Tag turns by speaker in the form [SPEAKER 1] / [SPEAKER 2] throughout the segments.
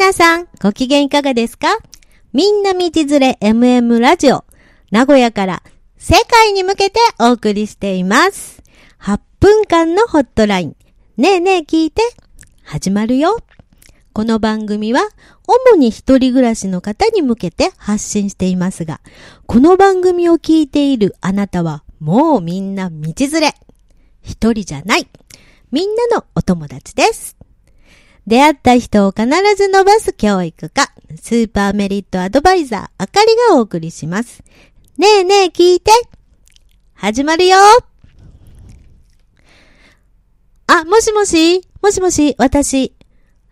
[SPEAKER 1] 皆さん、ご機嫌いかがですか？みんな道連れ MM ラジオ、名古屋から世界に向けてお送りしています。8分間のホットライン。ねえねえ聞いて。始まるよ。この番組は、主に一人暮らしの方に向けて発信していますが、この番組を聞いているあなたは、もうみんな道連れ。一人じゃない。みんなのお友達です。出会った人を必ず伸ばす教育家、スーパーメリットアドバイザー、あかりがお送りします。ねえねえ聞いて。始まるよ。あ、もしもしもしもし私。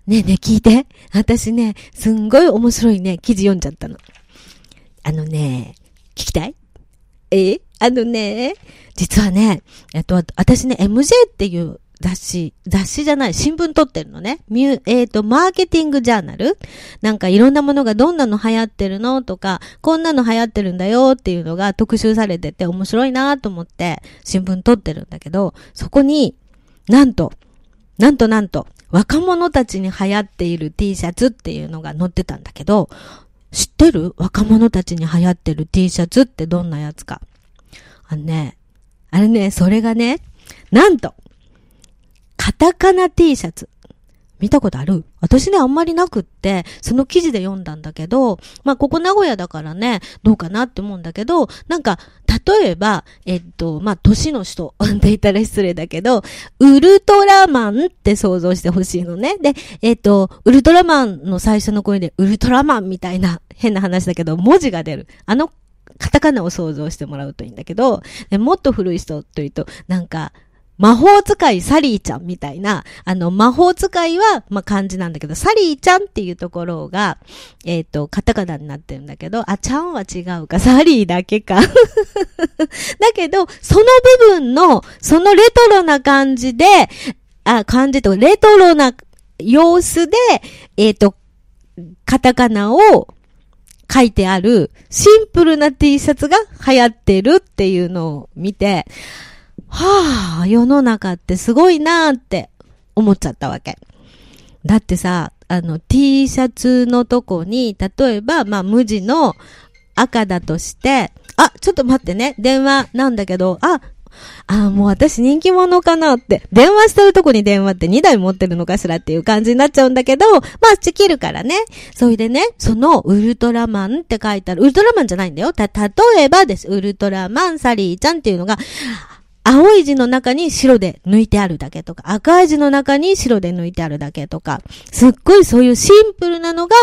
[SPEAKER 1] ねえねえ聞いて。私ね、すんごい面白いね、記事読んじゃったの。あのね、聞きたい？え？あのね、実はね、えっと、私ね、MJ っていう雑誌、雑誌じゃない、新聞撮ってるのね。ミュえっ、と、マーケティングジャーナル？なんかいろんなものがどんなの流行ってるのとか、こんなの流行ってるんだよっていうのが特集されてて面白いなと思って新聞撮ってるんだけど、そこに、なんと、なんとなんと、若者たちに流行っている T シャツっていうのが載ってたんだけど、知ってる？若者たちに流行ってる T シャツってどんなやつか。あのね、あれね、それがね、なんと、カタカナ T シャツ。見たことある？私ね、あんまりなくって、その記事で読んだんだけど、まあ、ここ名古屋だからね、どうかなって思うんだけど、なんか、例えば、えっと、まあ、都市の人 って言ったら失礼だけど、ウルトラマンって想像してほしいのね。で、えっと、ウルトラマンの最初の声で、ウルトラマンみたいな変な話だけど、文字が出る。あの、カタカナを想像してもらうといいんだけど、もっと古い人というと、なんか、魔法使いサリーちゃんみたいな、あの、魔法使いは、まあ、漢字なんだけど、サリーちゃんっていうところが、えっ、と、カタカナになってるんだけど、あ、ちゃんは違うか、サリーだけか。だけど、その部分の、そのレトロな感じで、あ、漢字と、レトロな様子で、えっ、と、カタカナを書いてある、シンプルな T シャツが流行ってるっていうのを見て、はあ、世の中ってすごいなーって思っちゃったわけ。だってさ、あの T シャツのとこに、例えば、まあ無地の赤だとして、あ、ちょっと待ってね、電話なんだけど、あ、あ、もう私人気者かなって。電話してるとこに電話って2台持ってるのかしらっていう感じになっちゃうんだけど、まあ、チキるからね。それでね、そのウルトラマンって書いてある。ウルトラマンじゃないんだよ。た、例えばです。ウルトラマンサリーちゃんっていうのが、青い字の中に白で抜いてあるだけとか、赤い字の中に白で抜いてあるだけとか、すっごいそういうシンプルなのが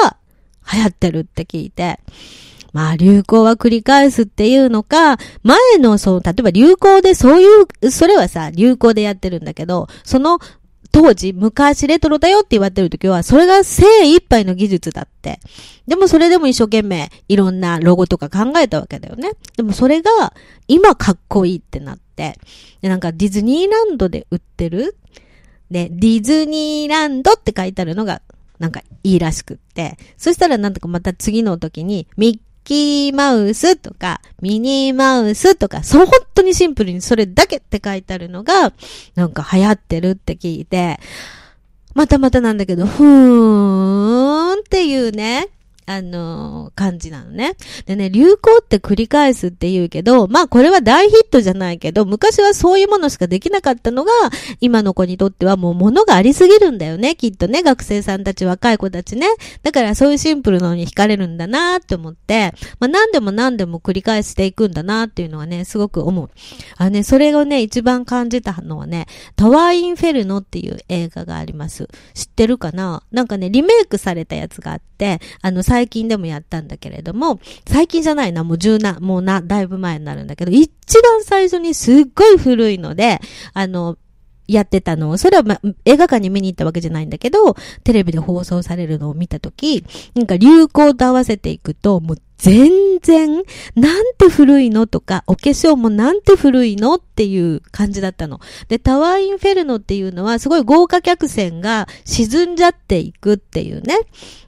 [SPEAKER 1] 流行ってるって聞いて、まあ流行は繰り返すっていうのか、前のそう、例えば流行でそういう、それはさ、流行でやってるんだけど、その当時、昔レトロだよって言われてる時は、それが精一杯の技術だって。でもそれでも一生懸命いろんなロゴとか考えたわけだよね。でもそれが今かっこいいってなって。で、なんかディズニーランドで売ってる？で、ディズニーランドって書いてあるのがなんかいいらしくって。そしたらなんとかまた次の時にミッキーマウスとか、ミニーマウスとか、そう本当にシンプルにそれだけって書いてあるのが、なんか流行ってるって聞いて、またまたなんだけど、ふーんっていうね、あのー感じなのね。でね、流行って繰り返すって言うけど、まあこれは大ヒットじゃないけど、昔はそういうものしかできなかったのが、今の子にとってはもう物がありすぎるんだよね、きっとね、学生さんたち、若い子たちね。だからそういうシンプルなのに惹かれるんだなって思って、まあ何でも何でも繰り返していくんだなっていうのはね、すごく思う。あね、それをね、一番感じたのはね、タワーインフェルノっていう映画があります。知ってるかな？なんかね、リメイクされたやつがあって、あの、最近でもやったんだけれども、最近じゃないな、もう十な、もうな、だいぶ前になるんだけど、一番最初にすっごい古いので、あの、やってたのを、それは、ま、映画館に見に行ったわけじゃないんだけど、テレビで放送されるのを見たとき、なんか流行と合わせていくと、もう全然、なんて古いのとか、お化粧もなんて古いのっていう感じだったの。で、タワーインフェルノっていうのは、すごい豪華客船が沈んじゃっていくっていうね、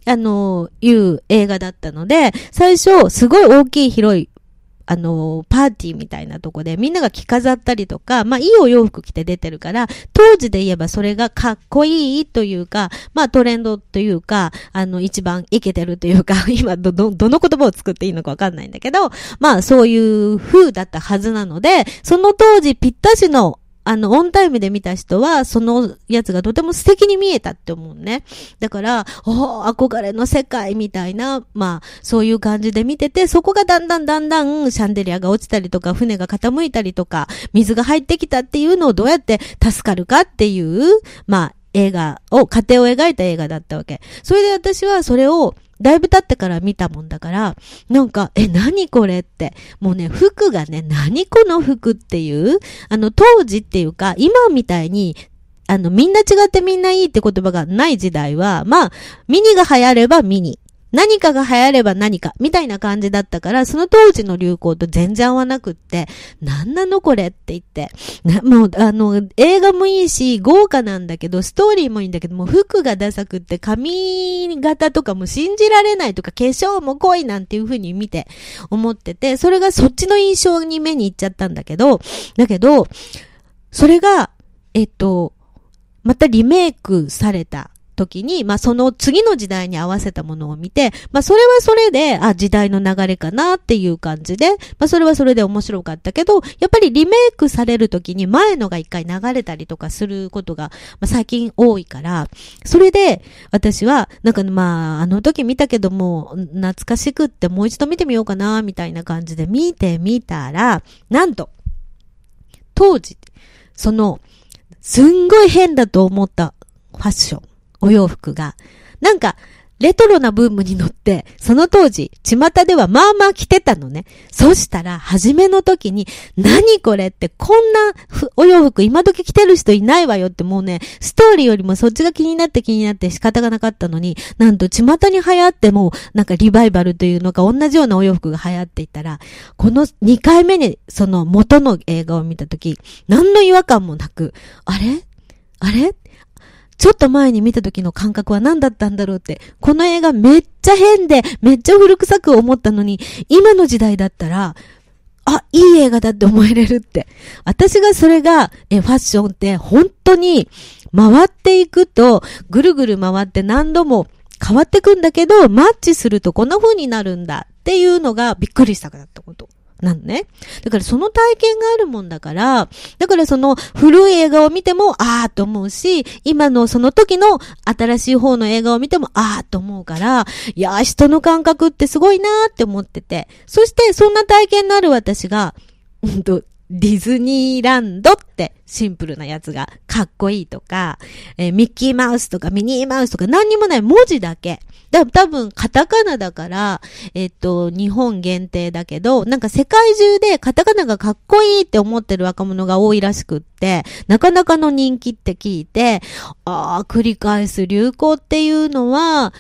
[SPEAKER 1] あの、いう映画だったので、最初、すごい大きい広いあの、パーティーみたいなとこでみんなが着飾ったりとか、まあいいお洋服着て出てるから、当時で言えばそれがかっこいいというか、まあトレンドというか、あの、一番イケてるというか、今ど、ど、どの言葉を作っていいのかわかんないんだけど、まあそういう風だったはずなので、その当時ぴったしのあの、オンタイムで見た人は、そのやつがとても素敵に見えたって思うね。だから、お憧れの世界みたいな、まあ、そういう感じで見てて、そこがだんだんだんだんシャンデリアが落ちたりとか、船が傾いたりとか、水が入ってきたっていうのをどうやって助かるかっていう、まあ、映画を、家庭を描いた映画だったわけ。それで私はそれを、だいぶ経ってから見たもんだから、なんか、え、何これって。もうね、服がね、何この服っていう、あの、当時っていうか、今みたいに、あの、みんな違ってみんないいって言葉がない時代は、まあ、ミニが流行ればミニ。何かが流行れば何か、みたいな感じだったから、その当時の流行と全然合わなくって、なんなのこれって言って。もう、あの、映画もいいし、豪華なんだけど、ストーリーもいいんだけど、もう服がダサくって、髪型とかも信じられないとか、化粧も濃いなんていう風に見て、思ってて、それがそっちの印象に目に行っちゃったんだけど、だけど、それが、えっと、またリメイクされた時に、まあその次の時代に合わせたものを見て、まあそれはそれで、あ、時代の流れかなっていう感じで、まあそれはそれで面白かったけど、やっぱりリメイクされる時に前のが一回流れたりとかすることが、まあ最近多いから、それで私は、なんかまああの時見たけども、懐かしくってもう一度見てみようかな、みたいな感じで見てみたら、なんと、当時、その、すんごい変だと思ったファッション。お洋服が。なんか、レトロなブームに乗って、その当時、巷ではまあまあ着てたのね。そしたら、初めの時に、何これって、こんなお洋服今時着てる人いないわよってもうね、ストーリーよりもそっちが気になって気になって仕方がなかったのに、なんと巷に流行っても、なんかリバイバルというのか同じようなお洋服が流行っていたら、この2回目にその元の映画を見た時、何の違和感もなく、あれ？あれ？ちょっと前に見た時の感覚は何だったんだろうって、この映画めっちゃ変で、めっちゃ古臭く思ったのに、今の時代だったら、あ、いい映画だって思えれるって。私がそれが、え、ファッションって本当に回っていくと、ぐるぐる回って何度も変わってくんだけど、マッチするとこんな風になるんだっていうのがびっくりしたかったこと。なのね。だからその体験があるもんだから、だからその古い映画を見ても、あーと思うし、今のその時の新しい方の映画を見ても、あーと思うから、いやー人の感覚ってすごいなーって思ってて。そしてそんな体験のある私が、うんと、ディズニーランドってシンプルなやつがかっこいいとか、えー、ミッキーマウスとかミニーマウスとか何にもない文字だけ。だ多分カタカナだから、えっと、日本限定だけど、なんか世界中でカタカナがかっこいいって思ってる若者が多いらしくって、なかなかの人気って聞いて、ああ、繰り返す流行っていうのは、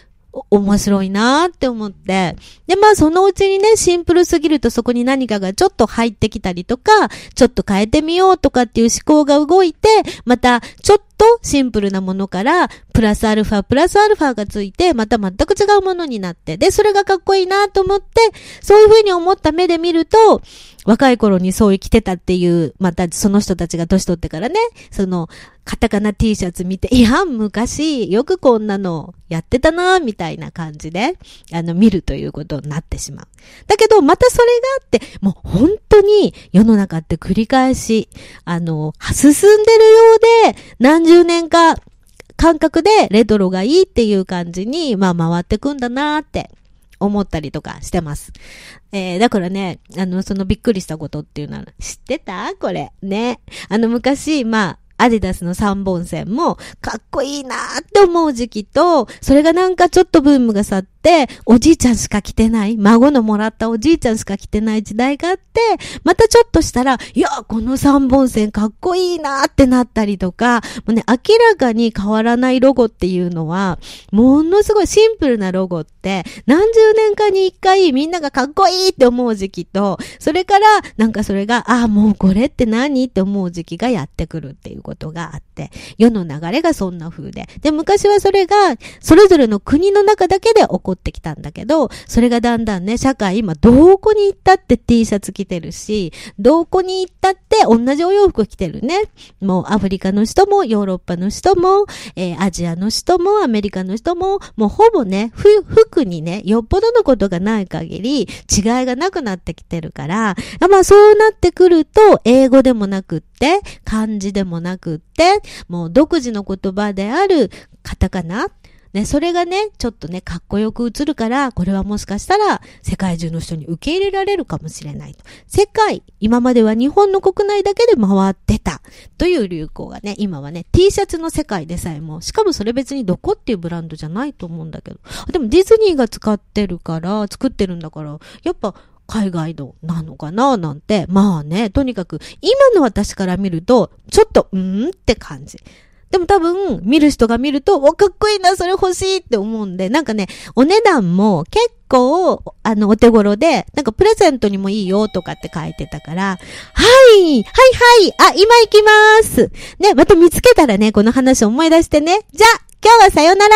[SPEAKER 1] 面白いなーって思って。で、まあそのうちにね、シンプルすぎるとそこに何かがちょっと入ってきたりとか、ちょっと変えてみようとかっていう思考が動いて、またちょっとシンプルなものから、プラスアルファ、プラスアルファがついて、また全く違うものになって、で、それがかっこいいなと思って、そういうふうに思った目で見ると、若い頃にそう生きてたっていう、またその人たちが年取ってからね、その、カタカナ T シャツ見て、いや、昔、よくこんなのやってたな、みたいな感じで、あの、見るということになってしまう。だけど、またそれがあって、もう本当に世の中って繰り返し、あの、進んでるようで、何十年か感覚でレトロがいいっていう感じに、まあ回ってくんだなーって思ったりとかしてます。えー、だからね、あの、そのびっくりしたことっていうのは、知ってた？これ。ね。あの、昔、まあ、アディダスの3本線もかっこいいなーって思う時期と、それがなんかちょっとブームが去って、おじいちゃんしか着てない、孫のもらったおじいちゃんしか着てない時代があって、またちょっとしたら、いや、この3本線かっこいいなってなったりとか、もうね、明らかに変わらないロゴっていうのは、ものすごいシンプルなロゴって、何十年かに一回みんながかっこいいって思う時期と、それから、なんかそれが、ああ、もうこれって何って思う時期がやってくるっていうことがあって、世の流れがそんな風で。で、昔はそれが、それぞれの国の中だけで起こっってきたんだけど、それがだんだんね、社会今どこに行ったって T シャツ着てるし、どこに行ったって同じお洋服着てるね。もうアフリカの人も、ヨーロッパの人も、えー、アジアの人も、アメリカの人も、もうほぼね、服にね、よっぽどのことがない限り、違いがなくなってきてるから、まあそうなってくると、英語でもなくって、漢字でもなくって、もう独自の言葉であるカタカナ、ね、それがね、ちょっとね、かっこよく映るから、これはもしかしたら世界中の人に受け入れられるかもしれないと。世界、今までは日本の国内だけで回ってたという流行がね、今はね、T シャツの世界でさえも、しかもそれ別にどこっていうブランドじゃないと思うんだけど。でもディズニーが使ってるから、作ってるんだから、やっぱ、海外のなのかななんて、まあね、とにかく、今の私から見ると、ちょっと、うんって感じ。でも多分、見る人が見ると、お、かっこいいな、それ欲しいって思うんで、なんかね、お値段も結構、あの、お手頃で、なんかプレゼントにもいいよとかって書いてたから、はい、はいはい、あ、今行きます。ね、また見つけたらね、この話思い出してね。じゃあ、今日はさよなら